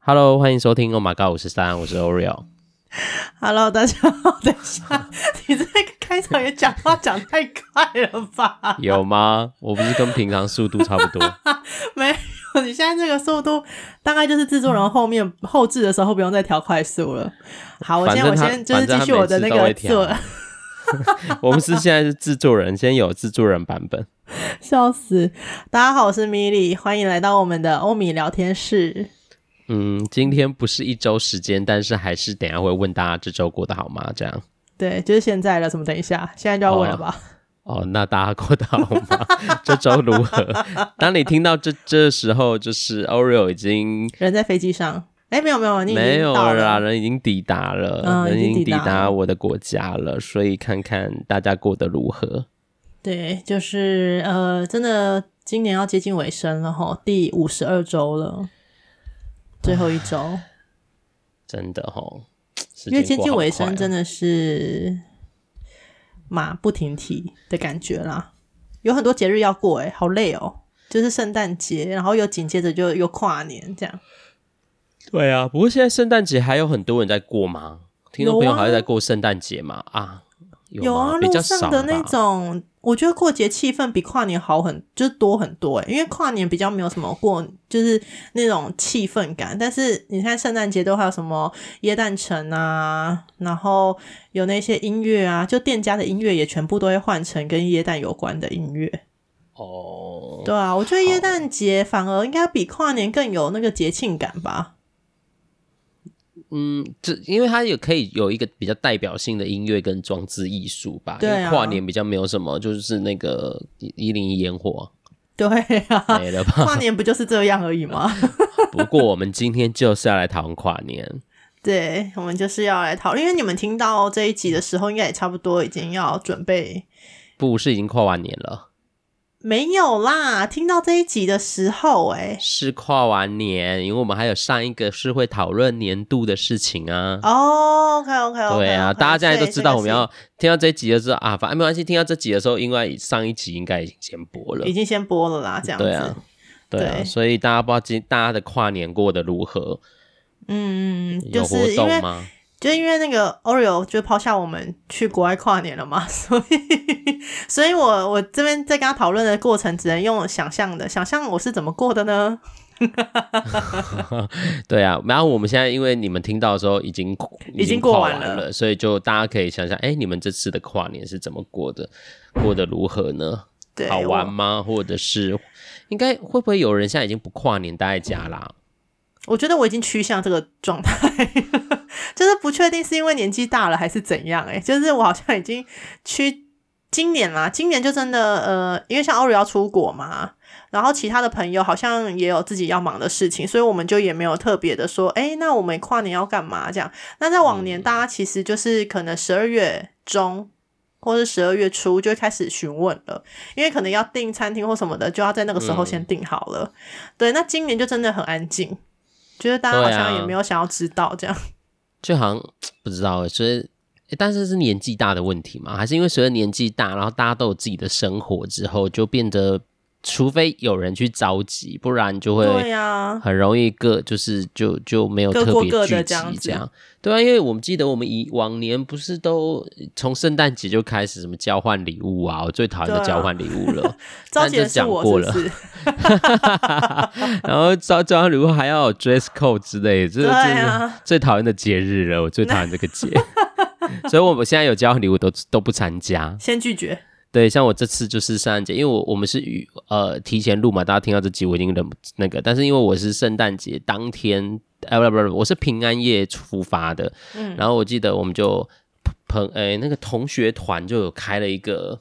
Hello，欢迎收听《Oh My God》五十三，我是 Oreo。Hello，大家好。等一下，你这个开场也讲话讲太快了吧？有吗？我不是跟平常速度差不多。没有，你现在这个速度大概就是制作人后面后置的时候不用再调快速了。好，我先我先就是继续我的那个做。我们是现在是制作人，先有制作人版本。笑死！大家好，我是米莉，欢迎来到我们的欧米聊天室。嗯，今天不是一周时间，但是还是等下会问大家这周过得好吗？这样。对，就是现在了。怎么？等一下，现在就要问了吧？哦，哦那大家过得好吗？这周如何？当你听到这这时候，就是 Oreo 已经人在飞机上。哎，没有没有，你没有啦，人已经抵达了，嗯、人已经抵达我的国家了，所以看看大家过得如何。对，就是呃，真的今年要接近尾声了哈，第五十二周了。最后一周，真的哦，因为接近尾声，真的是马不停蹄的感觉啦。有很多节日要过，哎，好累哦。就是圣诞节，然后又紧接着就又跨年，这样。对啊，不过现在圣诞节还有很多人在过吗？听众朋友还是在过圣诞节吗？啊？有，有啊，路上的那种，我觉得过节气氛比跨年好很，就是多很多诶，因为跨年比较没有什么过，就是那种气氛感。但是你看圣诞节都还有什么椰蛋城啊，然后有那些音乐啊，就店家的音乐也全部都会换成跟椰蛋有关的音乐。哦，对啊，我觉得椰蛋节反而应该比跨年更有那个节庆感吧。嗯，这因为它也可以有一个比较代表性的音乐跟装置艺术吧。对啊。因为跨年比较没有什么，就是那个一零一烟火。对啊。没了吧？跨年不就是这样而已吗？不过我们今天就是要来讨论跨年。对，我们就是要来讨论，因为你们听到这一集的时候，应该也差不多已经要准备。不是已经跨完年了？没有啦，听到这一集的时候，哎，是跨完年，因为我们还有上一个是会讨论年度的事情啊。哦，OK，OK，OK，对啊，大家现在都知道我们要听到这一集的时候啊，反正没关系，听到这集的时候，因为上一集应该已经先播了，已经先播了啦，这样子。对啊，对啊，所以大家不知道今大家的跨年过得如何？嗯，有活动吗？就因为那个 Oreo 就抛下我们去国外跨年了嘛，所以，所以我我这边在跟他讨论的过程，只能用想象的，想象我是怎么过的呢？对啊，然后我们现在因为你们听到的时候已经已经过完了，所以就大家可以想想，哎，你们这次的跨年是怎么过的？过得如何呢？好玩吗？或者是应该会不会有人现在已经不跨年待在家啦？我觉得我已经趋向这个状态，就是不确定是因为年纪大了还是怎样，欸。诶就是我好像已经趋今年啦，今年就真的呃，因为像 Oreo 要出国嘛，然后其他的朋友好像也有自己要忙的事情，所以我们就也没有特别的说，哎，那我们跨年要干嘛这样？那在往年，大家其实就是可能十二月中或是十二月初就会开始询问了，因为可能要订餐厅或什么的，就要在那个时候先订好了。嗯、对，那今年就真的很安静。觉得大家好像也没有想要知道这样，啊、就好像不知道，所以，但是是年纪大的问题嘛？还是因为随着年纪大，然后大家都有自己的生活之后，就变得。除非有人去召集，不然就会很容易各就是就就没有特别聚集这样，对啊，因为我们记得我们以往年不是都从圣诞节就开始什么交换礼物啊，我最讨厌的交换礼物了，但就讲过了，然后交交换礼物还要有 dress code 之类的，这是最讨厌的节日了，我最讨厌这个节，所以我们现在有交换礼物都都不参加，先拒绝。对，像我这次就是圣诞节，因为我我们是与呃提前录嘛，大家听到这集我已经忍那个，但是因为我是圣诞节当天，哎不不不，我是平安夜出发的，嗯，然后我记得我们就朋哎那个同学团就有开了一个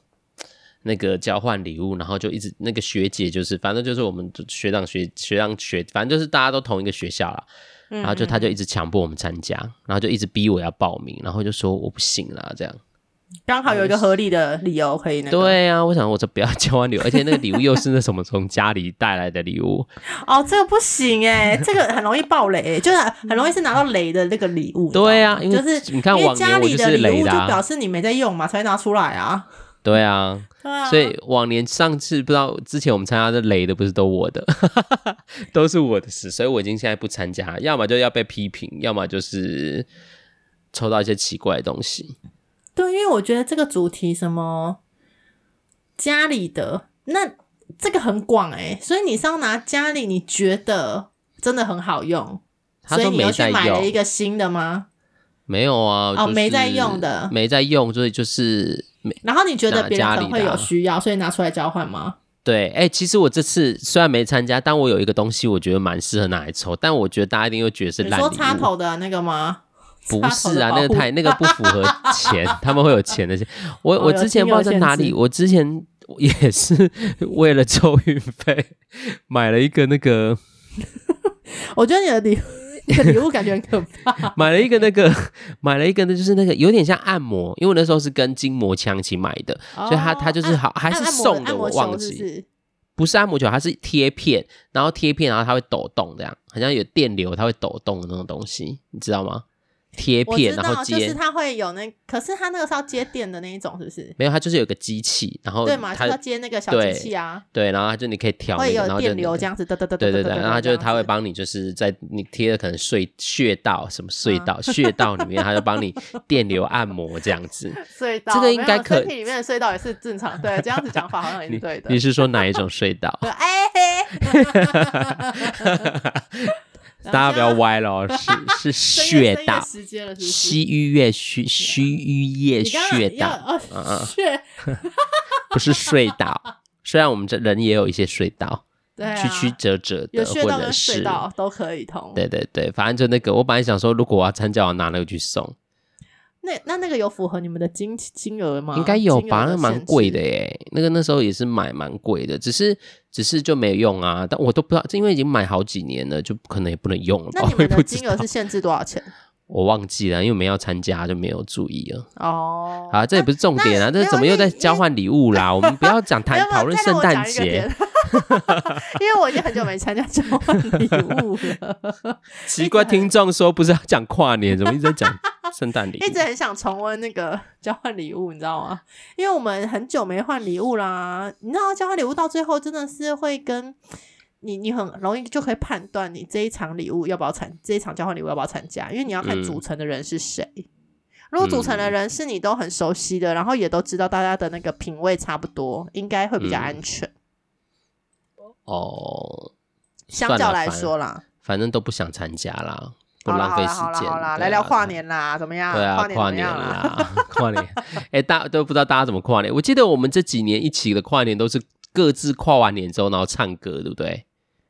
那个交换礼物，然后就一直那个学姐就是反正就是我们学长学学长学，反正就是大家都同一个学校啦，然后就他就一直强迫我们参加，然后就一直逼我要报名，然后就说我不行啦这样。刚好有一个合理的理由可以那个。对啊，我想我这不要交换礼物，而且那个礼物又是那什么从家里带来的礼物。哦，这个不行哎，这个很容易爆雷，就是很容易是拿到雷的那个礼物。对啊，就是你看，因为家里的礼物就表示你没在用嘛，才会拿出来啊。对啊，对啊，所以往年上次不知道之前我们参加的雷的不是都我的，都是我的事，所以我已经现在不参加，要么就要被批评，要么就是抽到一些奇怪的东西。对，因为我觉得这个主题什么家里的那这个很广哎、欸，所以你是要拿家里你觉得真的很好用，所以你又去买了一个新的吗？没有啊，哦，没在用的，没在用，所以就是没。然后你觉得别人可能会有需要，所以拿出来交换吗？对，哎、欸，其实我这次虽然没参加，但我有一个东西，我觉得蛮适合拿来抽，但我觉得大家一定会觉得是烂。你说插头的那个吗？不是啊，那个太那个不符合钱，他们会有钱的钱。我、哦、我之前不知道在哪里，我之前也是为了抽运费买了一个那个。我觉得你的礼。你的礼物感觉很可怕。买了一个那个，买了一个呢，就是那个有点像按摩，因为我那时候是跟筋膜枪一起买的，哦、所以他他就是好还是送的，我忘记，不是按摩球，它是贴片，然后贴片，然后它会抖动，这样好像有电流，它会抖动的那种东西，你知道吗？贴片，然后接，就是它会有那，可是它那个是要接电的那一种，是不是？没有，它就是有个机器，然后对嘛，它要接那个小机器啊，对，然后它就你可以调，会有电流这样子，哒哒哒，对对对，然后就是它会帮你，就是在你贴的可能隧穴道什么隧道穴道里面，它就帮你电流按摩这样子。隧道，这个应该可，身体里面的隧道也是正常，对，这样子讲法好像也是对的。你是说哪一种隧道？哎。大家不要歪了哦，是 是穴道，西域月虚虚域月穴道，嗯嗯，穴 不是隧道。虽然我们这人也有一些隧道，曲曲折折的，或者是都可以通。对对对，反正就那个，我本来想说，如果我要参加，我拿那个去送。那那那个有符合你们的金金额吗？应该有吧，那蛮贵的耶。那个那时候也是买蛮贵的，只是只是就没用啊。但我都不知道，因为已经买好几年了，就可能也不能用了。那你们的金额是限制多少钱？我忘记了，因为我们要参加就没有注意了。哦，啊，这也不是重点啊，这怎么又在交换礼物啦？我们不要讲谈讨论圣诞节。因为我已经很久没参加交换礼物了。奇怪，听众说不是要讲跨年，怎么一直在讲圣诞礼物？一直很想重温那个交换礼物，你知道吗？因为我们很久没换礼物啦。你知道交换礼物到最后真的是会跟你，你很容易就可以判断你这一场礼物要不要参，这一场交换礼物要不要参加？因为你要看组成的人是谁。嗯、如果组成的人是你都很熟悉的，然后也都知道大家的那个品味差不多，应该会比较安全。嗯哦，相较来说啦，反正都不想参加啦，不浪费时间。好啦，来聊跨年啦，怎么样？对啊，跨年啦，跨年。哎，大都不知道大家怎么跨年。我记得我们这几年一起的跨年都是各自跨完年之后，然后唱歌，对不对？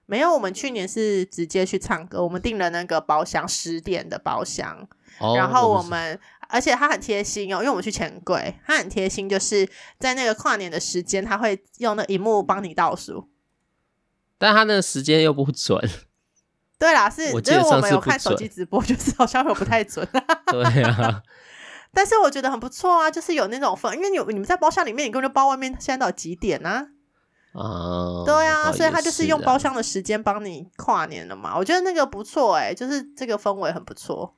没有，我们去年是直接去唱歌，我们订了那个包厢，十点的包厢。然后我们，而且他很贴心哦，因为我们去钱柜，他很贴心，就是在那个跨年的时间，他会用那荧幕帮你倒数。但他那个时间又不准，对啦，是，因为我们有看手机直播，就是好像又不太准。对啊，但是我觉得很不错啊，就是有那种氛，因为你你们在包厢里面，你根本就包外面现在到底几点呢？啊，啊对啊，所以他就是用包厢的时间帮你跨年了嘛。我觉得那个不错哎、欸，就是这个氛围很不错。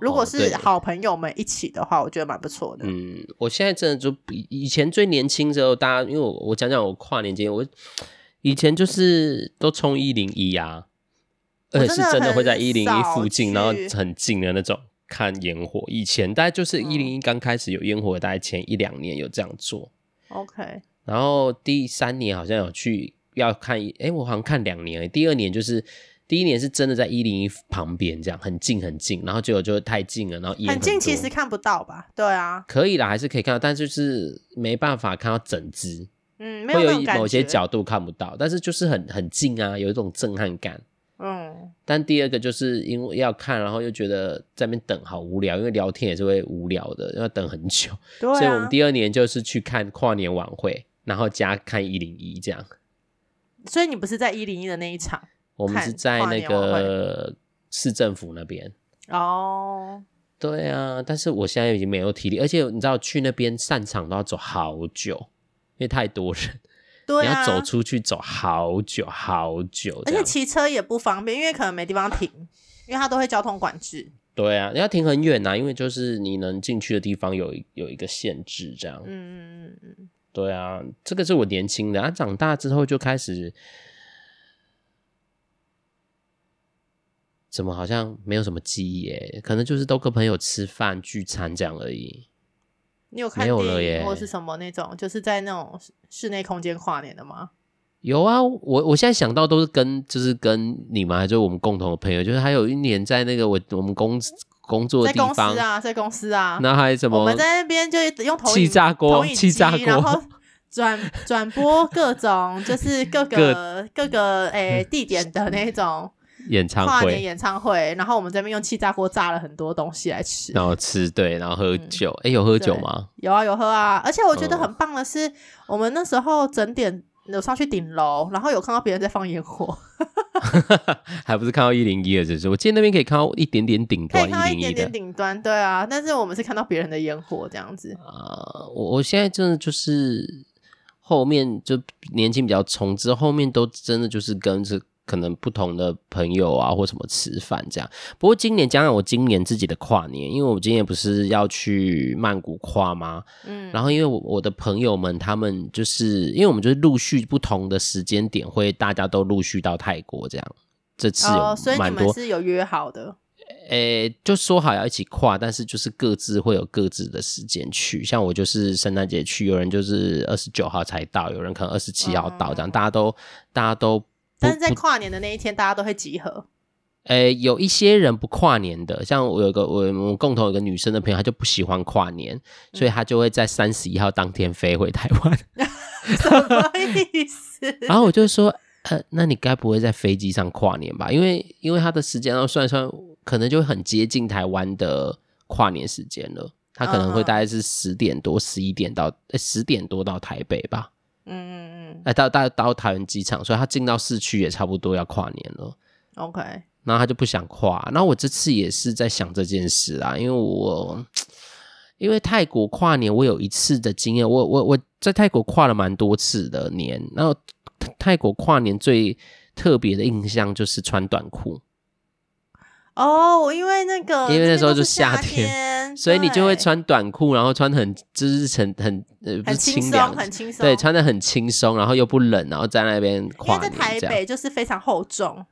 如果是好朋友们一起的话，我觉得蛮不错的。嗯，我现在真的就比以前最年轻的时候，大家因为我我讲讲我跨年经验，我。以前就是都冲一零一啊，而且是真的会在一零一附近，然后很近的那种看烟火。以前大概就是一零一刚开始有烟火，大概前一两年有这样做。OK，然后第三年好像有去要看，哎、欸，我好像看两年。第二年就是第一年是真的在一零一旁边这样很近很近，然后结果就太近了，然后很，很近其实看不到吧？对啊，可以啦，还是可以看到，但就是没办法看到整只。嗯，会有某些角度看不到，但是就是很很近啊，有一种震撼感。嗯，但第二个就是因为要看，然后又觉得在那边等好无聊，因为聊天也是会无聊的，要等很久。对啊，所以我们第二年就是去看跨年晚会，然后加看一零一这样。所以你不是在一零一的那一场？我们是在那个市政府那边。哦，对啊，但是我现在已经没有体力，而且你知道去那边散场都要走好久。因为太多人，对啊，你要走出去走好久好久，而且骑车也不方便，因为可能没地方停，因为它都会交通管制。对啊，你要停很远呐、啊，因为就是你能进去的地方有有一个限制，这样。嗯嗯嗯嗯。对啊，这个是我年轻的，他、啊、长大之后就开始，怎么好像没有什么记忆耶？可能就是都跟朋友吃饭聚餐这样而已。你有看电影或是什么那种，就是在那种室内空间跨年的吗？有啊，我我现在想到都是跟就是跟你们，还是我们共同的朋友，就是还有一年在那个我我们公工作的地方在公司啊，在公司啊，那还什么？我们在那边就用投气炸锅、气炸锅，然后转 转播各种就是各个各，各个诶、欸、地点的那种 演唱会、跨年演唱会，然后我们这边用气炸锅炸了很多东西来吃，然后吃对，然后喝酒。哎、嗯欸，有喝酒吗？有啊，有喝啊，而且我觉得很棒的是，嗯、我们那时候整点。有上去顶楼，然后有看到别人在放烟火，还不是看到一零一的，只是我记得那边可以看到一点点顶端，可以看到一点点顶端，对啊，但是我们是看到别人的烟火这样子。啊、uh,，我我现在真的就是后面就年轻比较冲，之后面都真的就是跟着。可能不同的朋友啊，或什么吃饭这样。不过今年讲讲我今年自己的跨年，因为我今年不是要去曼谷跨吗？嗯，然后因为我我的朋友们他们就是因为我们就是陆续不同的时间点会大家都陆续到泰国这样。这次有蛮多，哦，所以你们是有约好的？诶，就说好要一起跨，但是就是各自会有各自的时间去。像我就是圣诞节去，有人就是二十九号才到，有人可能二十七号到，这样，嗯，大家都大家都。但是在跨年的那一天，大家都会集合。诶、欸，有一些人不跨年的，像我有个我们共同有个女生的朋友，她就不喜欢跨年，所以她就会在三十一号当天飞回台湾。什么意思？然后我就说，呃，那你该不会在飞机上跨年吧？因为因为她的时间要算一算，可能就会很接近台湾的跨年时间了。她可能会大概是十点多、十一点到十、欸、点多到台北吧。嗯嗯嗯。哎，到到到桃园机场，所以他进到市区也差不多要跨年了。OK，然后他就不想跨。然后我这次也是在想这件事啊，因为我因为泰国跨年，我有一次的经验，我我我在泰国跨了蛮多次的年。然后泰国跨年最特别的印象就是穿短裤。哦，因为那个，因为那时候就夏天，所以你就会穿短裤，然后穿很就是很很呃不是清凉，很轻松，对，穿的很轻松，然后又不冷，然后在那边跨年。因为在台北就是非常厚重，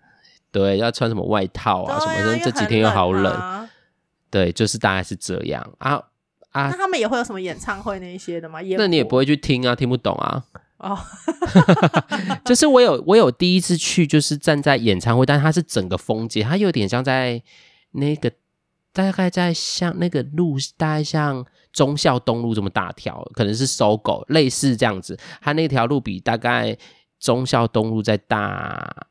对，要穿什么外套啊，啊什么的，这几天又好冷，啊，对，就是大概是这样啊啊。那他们也会有什么演唱会那一些的吗？那你也不会去听啊，听不懂啊。哦，就是我有我有第一次去，就是站在演唱会，但是它是整个风景，它有点像在那个大概在像那个路，大概像忠孝东路这么大条，可能是 SOGO 类似这样子，它那条路比大概忠孝东路再大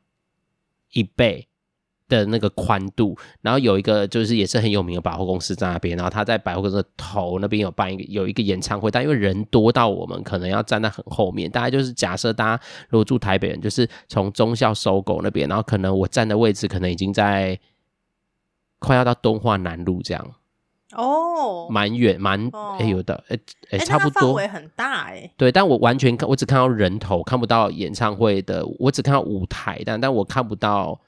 一倍。的那个宽度，然后有一个就是也是很有名的百货公司在那边，然后他在百货公司的头那边有办一个有一个演唱会，但因为人多到我们可能要站在很后面，大概就是假设大家如果住台北人，就是从忠孝 SOGO 那边，然后可能我站的位置可能已经在快要到东化南路这样哦，蛮远蛮哎有的哎哎差不多范围很大哎、欸，对，但我完全看我只看到人头，看不到演唱会的，我只看到舞台，但但我看不到。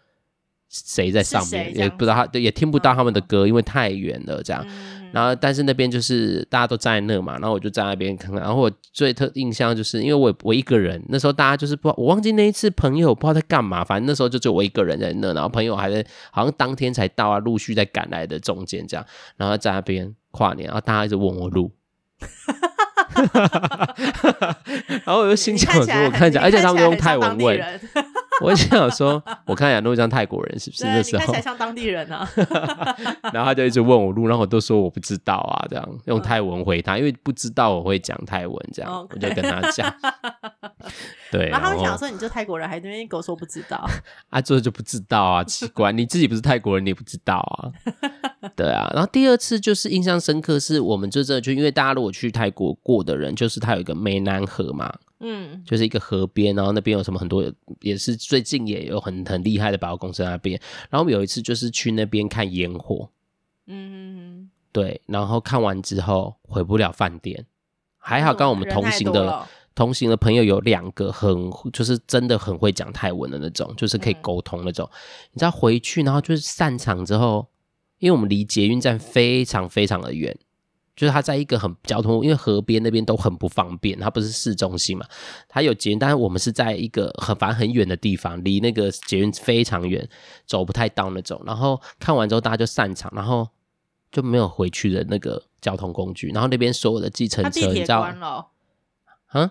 谁在上面也不知道他，也听不到他们的歌，因为太远了。这样、嗯，然后但是那边就是大家都站在那嘛，然后我就在那边看。然后我最特印象就是因为我我一个人，那时候大家就是不知道，我忘记那一次朋友不知道在干嘛，反正那时候就只有我一个人在那，然后朋友还在，好像当天才到啊，陆续在赶来的中间这样，然后在那边跨年，然后大家一直问我路。然后我就心想说，我看起来，而且他们用泰文问，我想说，我看起来都像泰国人，是不是？那时候看起来像当地人啊。然后他就一直问我路，然后我都说我不知道啊，这样用泰文回他，因为不知道我会讲泰文，这样、okay. 我就跟他讲。对，然后他们想说你就泰国人，还在那边跟我说不知道 啊，这就不知道啊，奇怪，你自己不是泰国人，你也不知道啊。对啊，然后第二次就是印象深刻，是我们就这就因为大家如果去泰国过的人，就是它有一个湄南河嘛，嗯，就是一个河边，然后那边有什么很多，也是最近也有很很厉害的百货公司在那边。然后我们有一次就是去那边看烟火，嗯，对，然后看完之后回不了饭店，还好刚我们同行的同行的朋友有两个很就是真的很会讲泰文的那种，就是可以沟通那种。你知道回去然后就是散场之后。因为我们离捷运站非常非常的远。就是它在一个很交通，因为河边那边都很不方便，它不是市中心嘛，它有捷运，但是我们是在一个很反正很远的地方，离那个捷运非常远，走不太到那种。然后看完之后大家就散场，然后就没有回去的那个交通工具。然后那边所有的计程车，你知道？关了。啊？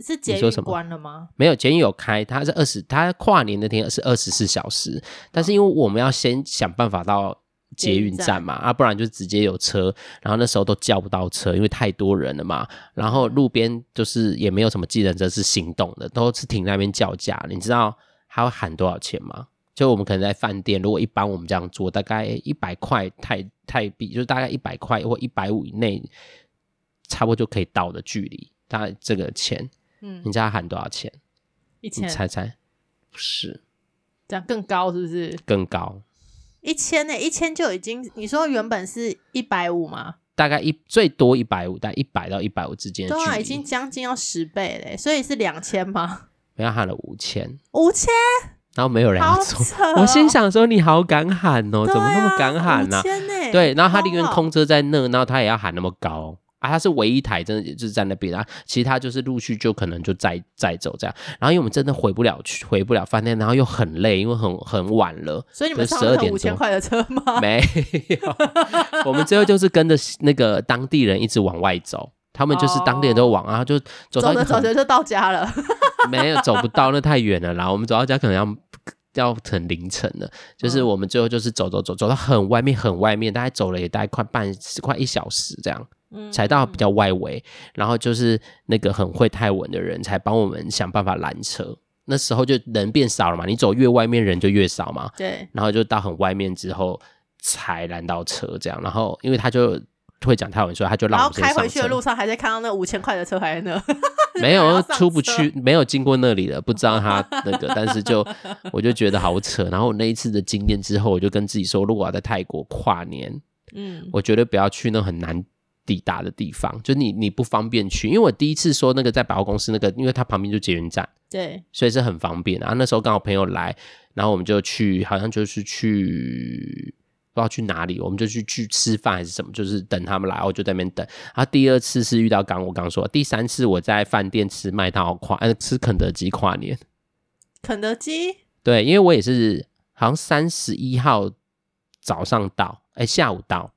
是捷运关了吗？没有，捷运有开，它是二十，它跨年那天是二十四小时，但是因为我们要先想办法到。捷运站嘛，啊，不然就直接有车，然后那时候都叫不到车，因为太多人了嘛。然后路边就是也没有什么计程车是行动的，都是停在那边叫价。你知道他会喊多少钱吗？就我们可能在饭店，如果一般我们这样做，大概一百块泰泰币，就是大概一百块或一百五以内，差不多就可以到的距离。大概这个钱，嗯，你知道他喊多少钱？一千？你猜猜？不是，这样更高是不是？更高。一千呢、欸？一千就已经，你说原本是一百五吗？大概一最多一百五，但一百到一百五之间，对啊，已经将近要十倍嘞，所以是两千吗？我要喊了五千，五千，然后没有人要我心想说你好敢喊哦、喔，怎么那么敢喊呢、啊？欸、对，然后他宁愿空车在那，然后他也要喊那么高。啊，他是唯一台，真的就是在那边啊，其他就是陆续就可能就再再走这样。然后因为我们真的回不了去，回不了饭店，然后又很累，因为很很晚了。所以你们上了五千块的车吗？没有，我们最后就是跟着那个当地人一直往外走，他们就是当地人都往，然后就走到走着走着就到家了。没有走不到，那太远了啦。我们走到家可能要要成凌晨了。就是我们最后就是走走走走到很外面很外面，大概走了也大概快半快一小时这样。才到比较外围，然后就是那个很会泰文的人才帮我们想办法拦车。那时候就人变少了嘛，你走越外面人就越少嘛。对。然后就到很外面之后才拦到车，这样。然后因为他就会讲泰文，所以他就让我们开回去的路上还在看到那五千块的车还在那。没有出不去，没有经过那里的，不知道他那个。但是就 我就觉得好扯。然后那一次的经验之后，我就跟自己说，如果要在泰国跨年，嗯，我绝对不要去那很难。抵达的地方，就你你不方便去，因为我第一次说那个在百货公司那个，因为它旁边就捷运站，对，所以是很方便。然后那时候刚好朋友来，然后我们就去，好像就是去不知道去哪里，我们就去去吃饭还是什么，就是等他们来，我就在那边等。然后第二次是遇到刚我刚说，第三次我在饭店吃麦当劳跨，呃，吃肯德基跨年。肯德基？对，因为我也是好像三十一号早上到，哎，下午到。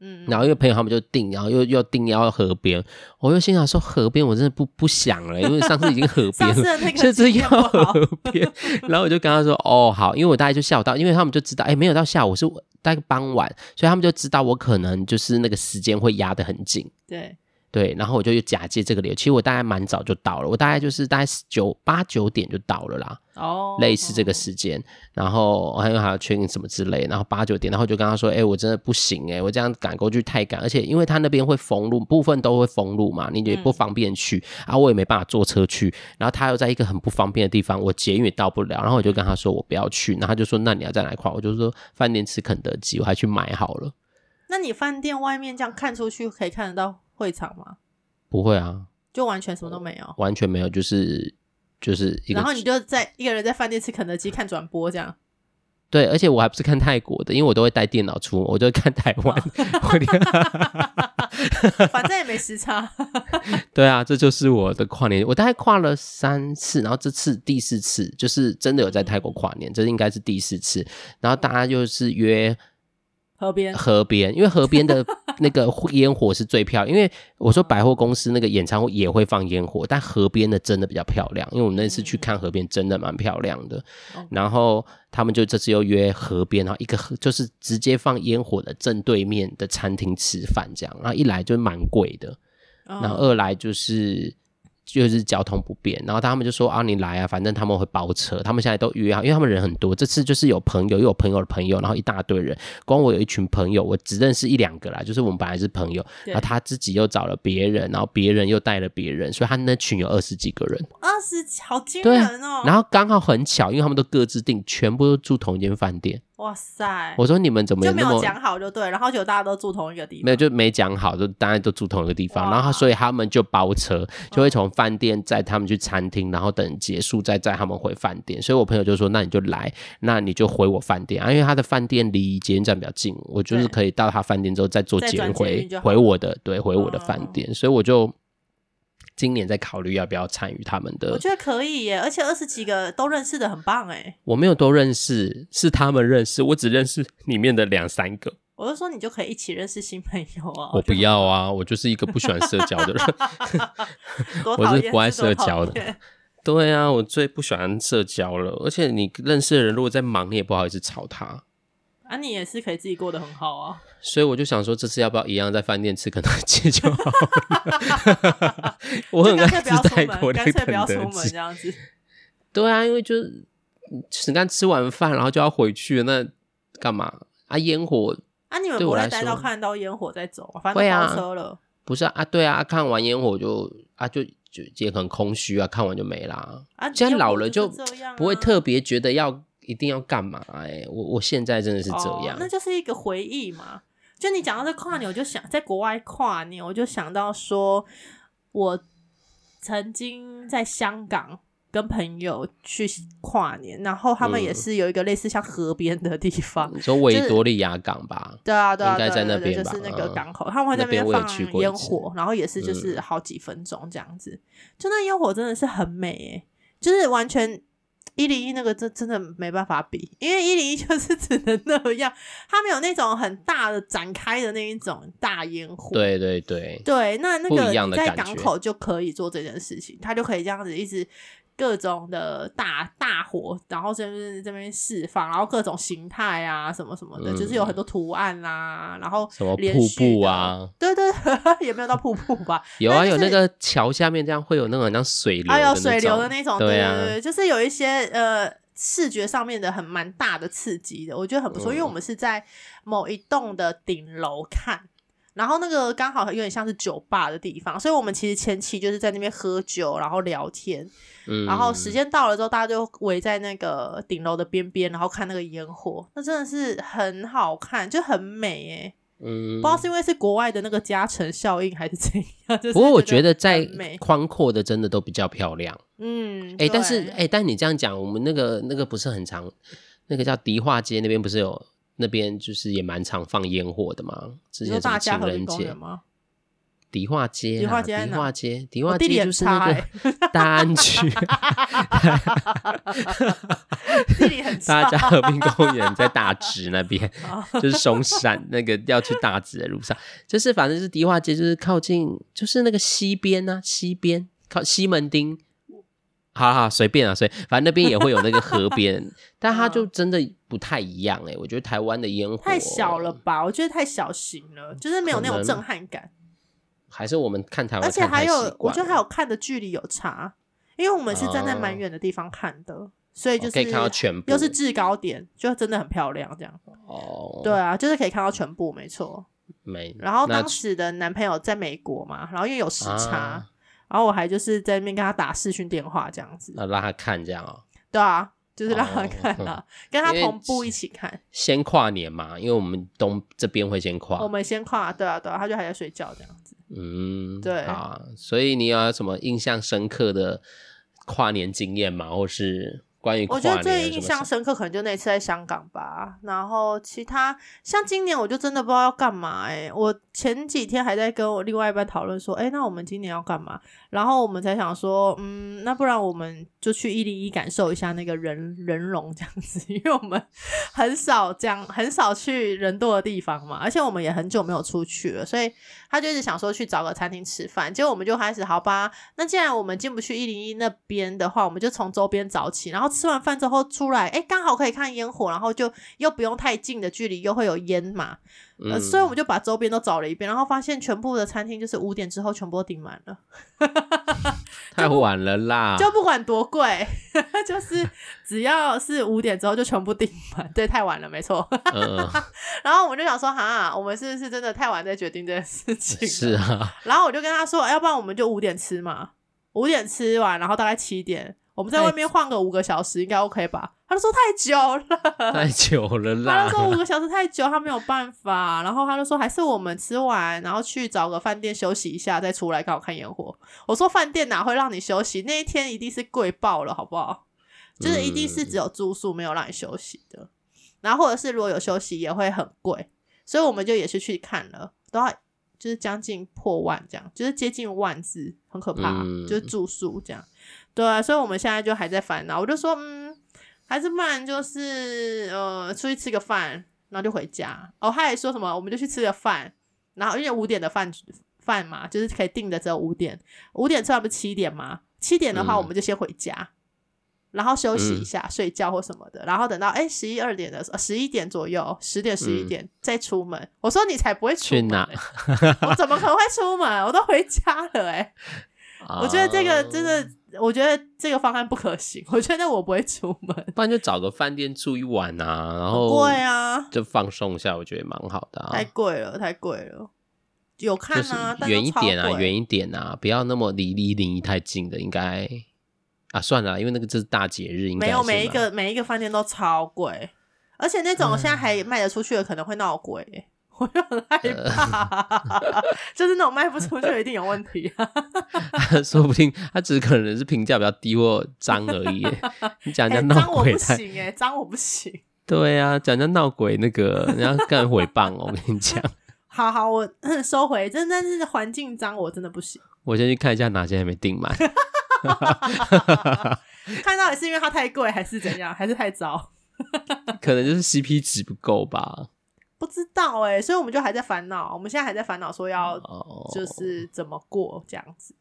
嗯，然后因为朋友他们就订，然后又又订要河边，我就心想说河边我真的不不想了，因为上次已经河边了，这次要河边，然后我就跟他说哦好，因为我大概就下午到，因为他们就知道哎没有到下午是大概傍晚，所以他们就知道我可能就是那个时间会压得很紧，对。对，然后我就又假借这个理由，其实我大概蛮早就到了，我大概就是大概九八九点就到了啦，哦，类似这个时间，然后还有还要确认什么之类，然后八九点，然后就跟他说，哎，我真的不行哎，我这样赶过去太赶，而且因为他那边会封路，部分都会封路嘛，你也不方便去，嗯、啊，我也没办法坐车去，然后他又在一个很不方便的地方，我捷运也到不了，然后我就跟他说我不要去，然后他就说那你要在哪块？我就说饭店吃肯德基，我还去买好了。那你饭店外面这样看出去可以看得到会场吗？不会啊，就完全什么都没有，完全没有，就是就是一个。然后你就在一个人在饭店吃肯德基看转播这样。对，而且我还不是看泰国的，因为我都会带电脑出门，我就会看台湾。反正也没时差。对啊，这就是我的跨年，我大概跨了三次，然后这次第四次，就是真的有在泰国跨年，这应该是第四次。然后大家就是约。河边，河边，因为河边的那个烟火是最漂亮。因为我说百货公司那个演唱会也会放烟火，但河边的真的比较漂亮。因为我们那次去看河边，真的蛮漂亮的。然后他们就这次又约河边，然后一个就是直接放烟火的正对面的餐厅吃饭，这样。然后一来就蛮贵的，然后二来就是。就是交通不便，然后他们就说啊，你来啊，反正他们会包车。他们现在都约好，因为他们人很多。这次就是有朋友，又有朋友的朋友，然后一大堆人。光我有一群朋友，我只认识一两个啦，就是我们本来是朋友，然后他自己又找了别人，然后别人又带了别人，所以他那群有二十几个人。二十，好惊人哦！然后刚好很巧，因为他们都各自订，全部都住同一间饭店。哇塞！我说你们怎么就没有讲好就对，然后就大家都住同一个地方，没有就没讲好，就大家都住同一个地方，然后所以他们就包车，就会从饭店载他们去餐厅，然后等结束再载他们回饭店。所以我朋友就说：“那你就来，那你就回我饭店啊，因为他的饭店离捷运站比较近，我就是可以到他饭店之后再坐捷运回回我的，对，回我的饭店。”所以我就。今年在考虑要不要参与他们的，我觉得可以耶，而且二十几个都认识的很棒哎。我没有都认识，是他们认识，我只认识里面的两三个。我就说你就可以一起认识新朋友啊。我不要啊，我就是一个不喜欢社交的人，我是不爱社交的。对啊，我最不喜欢社交了，而且你认识的人如果在忙，你也不好意思吵他。啊，你也是可以自己过得很好啊，所以我就想说，这次要不要一样在饭店吃肯德基就好了？我很爱吃泰国的肯德基，这样子。对啊，因为就是你刚吃完饭，然后就要回去了，那干嘛啊？烟火啊？你们不会待到看到烟火再走？反正包车了。不是啊，啊，对啊，看完烟火就啊，就就也很空虚啊，看完就没啦。啊，现在老了就不会特别觉得要。一定要干嘛？哎，我我现在真的是这样，oh, 那就是一个回忆嘛。就你讲到这跨年，我就想在国外跨年，我就想到说，我曾经在香港跟朋友去跨年，然后他们也是有一个类似像河边的地方，你说维多利亚港吧？就是、对啊，对啊，应该在那边吧？就是那个港口，嗯、他们会在那边放烟火，然后也是就是好几分钟这样子，嗯、就那烟火真的是很美，诶，就是完全。一零一那个真真的没办法比，因为一零一就是只能那样，它没有那种很大的展开的那一种大烟火。对对对，对，那那个你在港口就可以做这件事情，它就可以这样子一直。各种的大大火，然后就是这边释放，然后各种形态啊，什么什么的，嗯、就是有很多图案啦、啊，然后什么瀑布啊，对对，也没有到瀑布吧？有啊，有那个桥下面这样会有那种像水流，还有水流的那种，对啊，对对对，就是有一些呃视觉上面的很蛮大的刺激的，我觉得很不错，嗯、因为我们是在某一栋的顶楼看。然后那个刚好有点像是酒吧的地方，所以我们其实前期就是在那边喝酒，然后聊天，嗯，然后时间到了之后，大家就围在那个顶楼的边边，然后看那个烟火，那真的是很好看，就很美诶，嗯，不知道是因为是国外的那个加成效应还是怎样，就是、不过我觉得在宽阔的真的都比较漂亮，嗯，哎，但是哎，但你这样讲，我们那个那个不是很长，那个叫迪化街那边不是有？那边就是也蛮常放烟火的嘛，之前什么情人节吗？迪化街，迪化街，迪化街，迪化街就是那个 大安区，大家和平公园在大直那边，就是松山那个要去大直的路上，就是反正是迪化街，就是靠近，就是那个西边啊，西边靠西门町。好好随便啊，所以反正那边也会有那个河 边，但它就真的不太一样哎、欸。我觉得台湾的烟火太小了吧？我觉得太小型了，就是没有那种震撼感。还是我们看台湾，而且还有，我觉得还有看的距离有差，因为我们是站在蛮远的地方看的，哦、所以就是可以看到全部，又是制高点，就真的很漂亮这样。哦，对啊，就是可以看到全部，没错。没。然后当时的男朋友在美国嘛，然后因为有时差。啊然后我还就是在那边跟他打视讯电话这样子，那，让他看这样哦。对啊，就是让他看啊，哦、跟他同步一起看。先跨年嘛，因为我们东这边会先跨，我们先跨，对啊，对啊，他就还在睡觉这样子。嗯，对啊，所以你有什么印象深刻的跨年经验吗？或是？关于我觉得最印象深刻，可能就那次在香港吧。然后其他像今年，我就真的不知道要干嘛哎、欸。我前几天还在跟我另外一半讨论说，哎、欸，那我们今年要干嘛？然后我们才想说，嗯，那不然我们就去一零一感受一下那个人人龙这样子，因为我们很少这样，很少去人多的地方嘛，而且我们也很久没有出去了，所以他就一直想说去找个餐厅吃饭。结果我们就开始，好吧，那既然我们进不去一零一那边的话，我们就从周边找起，然后。吃完饭之后出来，哎，刚好可以看烟火，然后就又不用太近的距离，又会有烟嘛，嗯呃、所以我们就把周边都找了一遍，然后发现全部的餐厅就是五点之后全部都订满了，太晚了啦！就不管多贵，就是只要是五点之后就全部订满，对，太晚了，没错。嗯、然后我们就想说，哈，我们是不是真的太晚在决定这件事情？是啊。然后我就跟他说，要不然我们就五点吃嘛，五点吃完，然后大概七点。我们在外面晃个五个小时应该 OK 吧？他就说太久了，太久了啦。他就说五个小时太久，他没有办法。然后他就说还是我们吃完，然后去找个饭店休息一下，再出来刚好看烟火。我说饭店哪会让你休息？那一天一定是贵爆了，好不好？就是一定是只有住宿没有让你休息的。然后或者是如果有休息也会很贵，所以我们就也是去看了，都要就是将近破万这样，就是接近万字，很可怕。嗯、就是住宿这样，对啊，所以我们现在就还在烦恼。我就说，嗯，还是不然就是呃出去吃个饭，然后就回家。哦，他还说什么，我们就去吃个饭，然后因为五点的饭饭嘛，就是可以定的只有五点，五点吃完不是七点吗？七点的话，我们就先回家。嗯然后休息一下，嗯、睡觉或什么的，然后等到哎十一二点的时候，十一点左右，十点十一点、嗯、再出门。我说你才不会出门，我怎么可能会出门？我都回家了哎、欸。我觉得这个真的，我觉得这个方案不可行。我觉得我不会出门，不然就找个饭店住一晚啊，然后贵啊，就放松一下，我觉得蛮好的、啊。太贵了，太贵了。有看啊，远一点啊，远一点啊，不要那么离离离太近的，应该。啊，算了，因为那个这是大节日，应该没有每一个每一个饭店都超贵，而且那种现在还卖得出去的可能会闹鬼，嗯、我就很害怕，呃、就是那种卖不出去一定有问题，说不定他只是可能是评价比较低或脏而已。你讲人家闹鬼欸、我不行哎，脏我不行。对啊，讲人家闹鬼那个人家干毁谤哦，我跟你讲。好好，我收回，真的是环境脏，我真的不行。我先去看一下哪些还没订满。看到底是因为它太贵，还是怎样，还是太糟？可能就是 CP 值不够吧。不知道哎、欸，所以我们就还在烦恼。我们现在还在烦恼，说要就是怎么过这样子，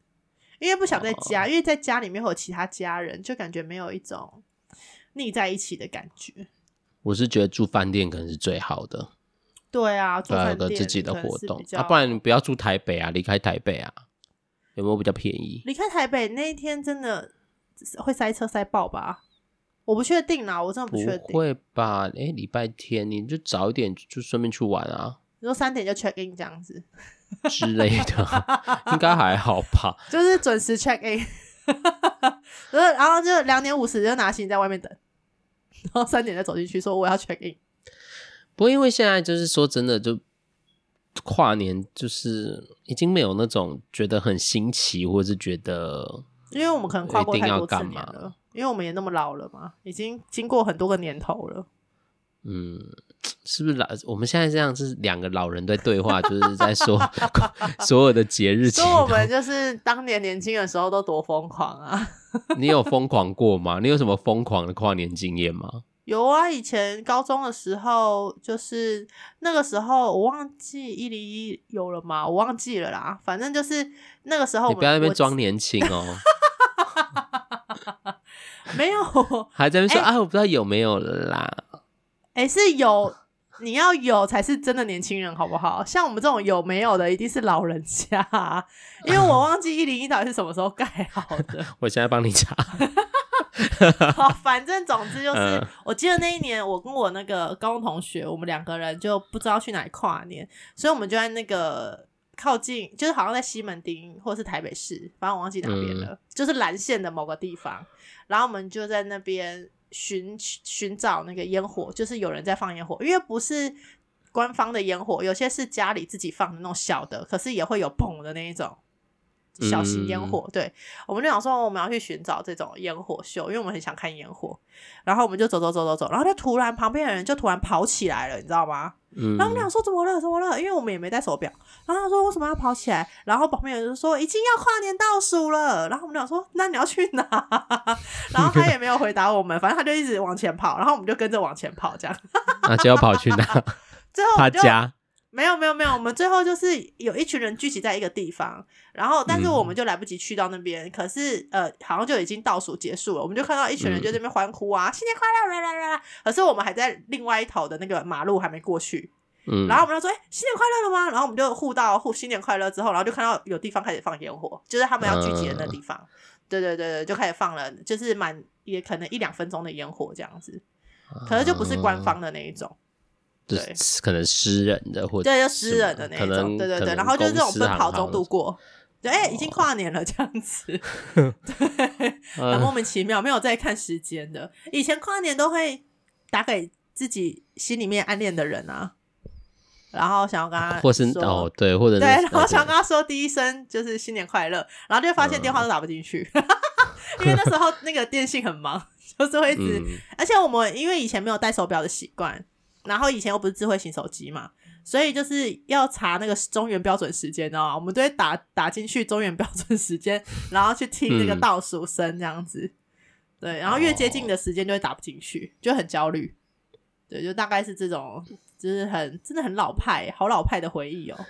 因为不想在家，因为在家里面会有其他家人，就感觉没有一种腻在一起的感觉。我是觉得住饭店可能是最好的。对啊，住饭店有个自己的活动啊，不然你不要住台北啊，离开台北啊。有没有比较便宜？离开台北那一天真的会塞车塞爆吧？我不确定啦，我真的不确定。不会吧？哎、欸，礼拜天你就早一点就顺便去玩啊。你说三点就 check in 这样子 之类的，应该还好吧？就是准时 check in，然后就两点五十就拿行李在外面等，然后三点再走进去说我要 check in。不过因为现在就是说真的就。跨年就是已经没有那种觉得很新奇，或者是觉得，因为我们可能跨过太多次年了，因为我们也那么老了嘛，已经经过很多个年头了。嗯，是不是老？我们现在这样是两个老人在对话，就是在说 所有的节日。说我们就是当年年轻的时候都多疯狂啊！你有疯狂过吗？你有什么疯狂的跨年经验吗？有啊，以前高中的时候，就是那个时候，我忘记一零一有了吗？我忘记了啦。反正就是那个时候，你不要在那边装年轻哦。没有，还在那边说、欸、啊，我不知道有没有了啦。哎、欸，是有，你要有才是真的年轻人，好不好？像我们这种有没有的，一定是老人家。因为我忘记一零一到底是什么时候盖好的。我现在帮你查。好，反正总之就是，嗯、我记得那一年，我跟我那个高中同学，我们两个人就不知道去哪里跨年，所以我们就在那个靠近，就是好像在西门町或者是台北市，反正我忘记哪边了，嗯、就是蓝线的某个地方，然后我们就在那边寻寻找那个烟火，就是有人在放烟火，因为不是官方的烟火，有些是家里自己放的那种小的，可是也会有砰的那一种。小型烟火，嗯、对，我们就想说我们要去寻找这种烟火秀，因为我们很想看烟火。然后我们就走走走走走，然后就突然旁边的人就突然跑起来了，你知道吗？嗯、然后我们俩说怎么了？怎么了？因为我们也没戴手表。然后他说为什么要跑起来？然后旁边有人就说已经要跨年倒数了。然后我们俩说那你要去哪？然后他也没有回答我们，反正他就一直往前跑，然后我们就跟着往前跑，这样。那就要跑去哪？最后他家。没有没有没有，我们最后就是有一群人聚集在一个地方，然后但是我们就来不及去到那边，嗯、可是呃好像就已经倒数结束了，我们就看到一群人就在那边欢呼啊，嗯、新年快乐啦啦啦啦！可是我们还在另外一头的那个马路还没过去，嗯，然后我们就说哎新年快乐了吗？然后我们就互道互新年快乐之后，然后就看到有地方开始放烟火，就是他们要聚集的那地方，嗯、对对对对，就开始放了，就是满也可能一两分钟的烟火这样子，可是就不是官方的那一种。对，可能私人的或者对，就私人的那种，对对对，然后就是这种奔跑中度过，对，哎、欸，已经跨年了，这样子，对，很莫名其妙，没有在看时间的。以前跨年都会打给自己心里面暗恋的人啊，然后想要跟他，或是哦，对，或者对，然后想要跟。他说第一声就是新年快乐，然后就发现电话都打不进去，嗯、因为那时候那个电信很忙，就是会一直，嗯、而且我们因为以前没有戴手表的习惯，然后以前又不是智慧型手机嘛。所以就是要查那个中原标准时间，知道吗？我们都会打打进去中原标准时间，然后去听那个倒数声这样子。嗯、对，然后越接近的时间就会打不进去，就很焦虑。对，就大概是这种，就是很真的很老派，好老派的回忆哦。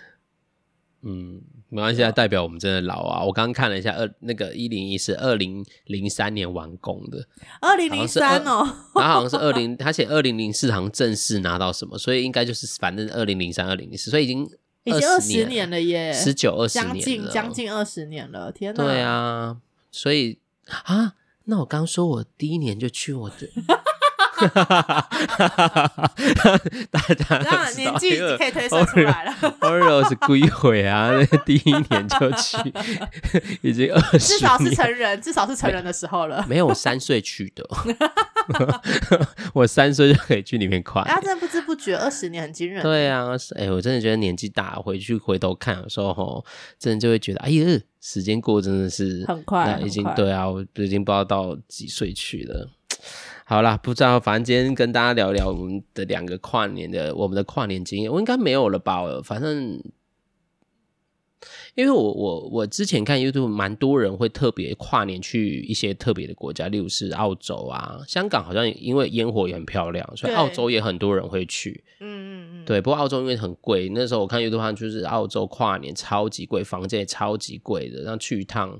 嗯，没关系，代表我们真的老啊！我刚刚看了一下，二那个一零一是二零零三年完工的，二零零三哦，然后好像是二零，他写二零零四好像正式拿到什么，所以应该就是反正二零零三、二零零四，所以已经已经二十年了耶，十九二十年了，将近将近二十年了，天哪！对啊，所以啊，那我刚说我第一年就去，我就。大家年纪可以推算出来了。Oreo 是几岁啊？第一年就去，已经二十，至少是成人，至少是成人的时候了。没有，我三岁去的，我三岁就可以去里面跨。啊，真的不知不觉二十年很惊人。对啊，哎、欸，我真的觉得年纪大，回去回头看的时候，吼，真的就会觉得，哎呀，时间过真的是很快，已经快对啊，我已经不知道到几岁去了。好啦，不知道，反正今天跟大家聊聊我们的两个跨年的，我们的跨年经验，我应该没有了吧？反正，因为我我我之前看 YouTube，蛮多人会特别跨年去一些特别的国家，例如是澳洲啊、香港，好像因为烟火也很漂亮，所以澳洲也很多人会去。嗯嗯嗯，对。不过澳洲因为很贵，那时候我看 YouTube 就是澳洲跨年超级贵，房间也超级贵的，然后去一趟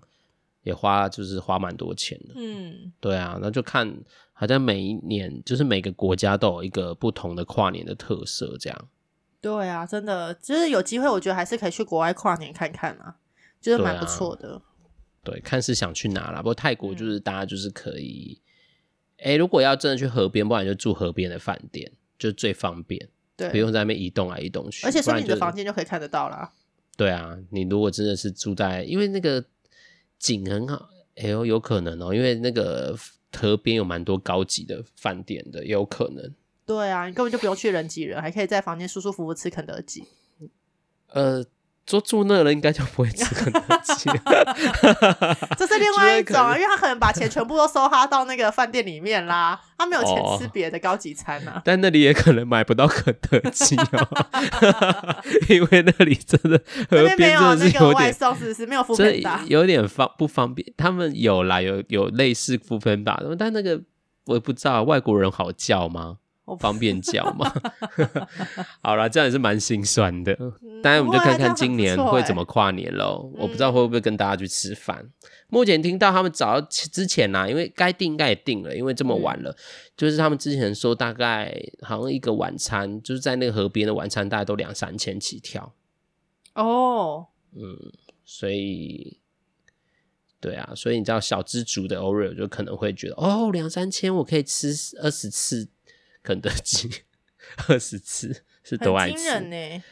也花就是花蛮多钱的。嗯，对啊，那就看。好像每一年就是每个国家都有一个不同的跨年的特色，这样。对啊，真的，就是有机会，我觉得还是可以去国外跨年看看啊，就是蛮不错的对、啊。对，看是想去哪啦。不过泰国就是大家就是可以，哎、嗯欸，如果要真的去河边，不然就住河边的饭店，就最方便，对，不用在那边移动来移动去。而且说你的房间就可以看得到啦。对啊，你如果真的是住在，因为那个景很好，哎呦，有可能哦、喔，因为那个。河边有蛮多高级的饭店的，也有可能。对啊，你根本就不用去人挤人，还可以在房间舒舒服服吃肯德基。呃，住住那人应该就不会吃肯德基。这是另外一种，因为他可能把钱全部都收哈到那个饭店里面啦，他没有钱吃别的高级餐啊。但那里也可能买不到肯德基哦，因为那里真的河边真的是有点送，是不是没有 foodpanda，有点方不方便。他们有啦，有有类似 foodpanda，但那个我也不知道外国人好叫吗？方便叫吗？好了，这样也是蛮心酸的。当然，我们就看看今年会怎么跨年喽。我不知道会不会跟大家去吃饭。嗯、目前听到他们早之前呐、啊，因为该定应该也定了，因为这么晚了，嗯、就是他们之前说大概好像一个晚餐，就是在那个河边的晚餐，大概都两三千起跳。哦，嗯，所以，对啊，所以你知道小知足的 Oreo 就可能会觉得，哦，两三千我可以吃二十次。肯德基 二十次是多爱吃，很惊人呢！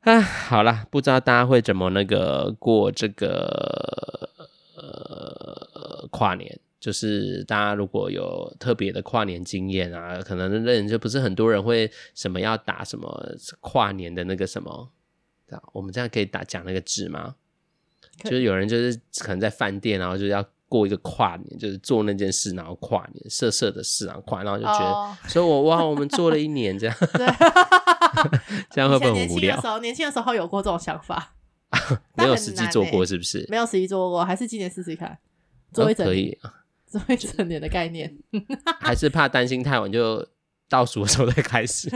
啊，好啦，不知道大家会怎么那个过这个呃跨年？就是大家如果有特别的跨年经验啊，可能那人就不是很多人会什么要打什么跨年的那个什么，我们这样可以打讲那个字吗？就是有人就是可能在饭店，然后就要。过一个跨年，就是做那件事，然后跨年，色色的事，然后跨，然后就觉得，哦、所以我哇，我们做了一年这样，对 这样会不会很无聊？年轻的时候，年轻的时候有过这种想法，没有实际做过是不是？没有实际做过，还是今年试试看，做一整年，哦、做一整年的概念，还是怕担心太晚就。倒数的时候再开始，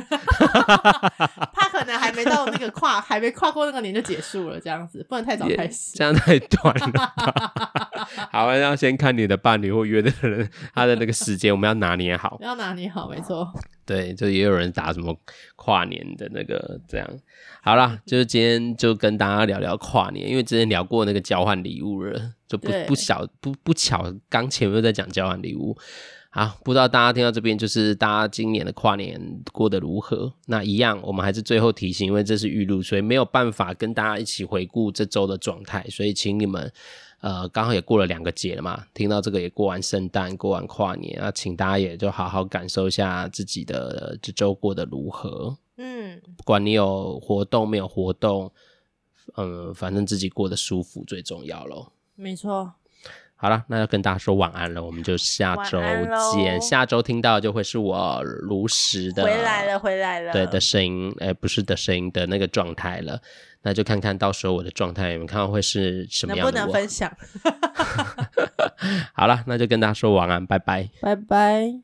他可能还没到那个跨，还没跨过那个年就结束了，这样子不能太早开始，这样太短了。好，要先看你的伴侣或约的人，他的那个时间我们要拿捏好，要拿捏好，没错。对，就也有人打什么跨年的那个这样。好啦，就是今天就跟大家聊聊跨年，因为之前聊过那个交换礼物了，就不不巧不不巧，刚前面在讲交换礼物。好，不知道大家听到这边，就是大家今年的跨年过得如何？那一样，我们还是最后提醒，因为这是预录，所以没有办法跟大家一起回顾这周的状态，所以请你们，呃，刚好也过了两个节了嘛，听到这个也过完圣诞，过完跨年啊，请大家也就好好感受一下自己的这周过得如何。嗯，不管你有活动没有活动，嗯、呃，反正自己过得舒服最重要咯。没错。好了，那要跟大家说晚安了，我们就下周见。下周听到就会是我如实的回来了，回来了，对的声音，哎、欸，不是的声音的那个状态了。那就看看到时候我的状态，你们看看会是什么样的？能不能分享？好了，那就跟大家说晚安，拜拜，拜拜。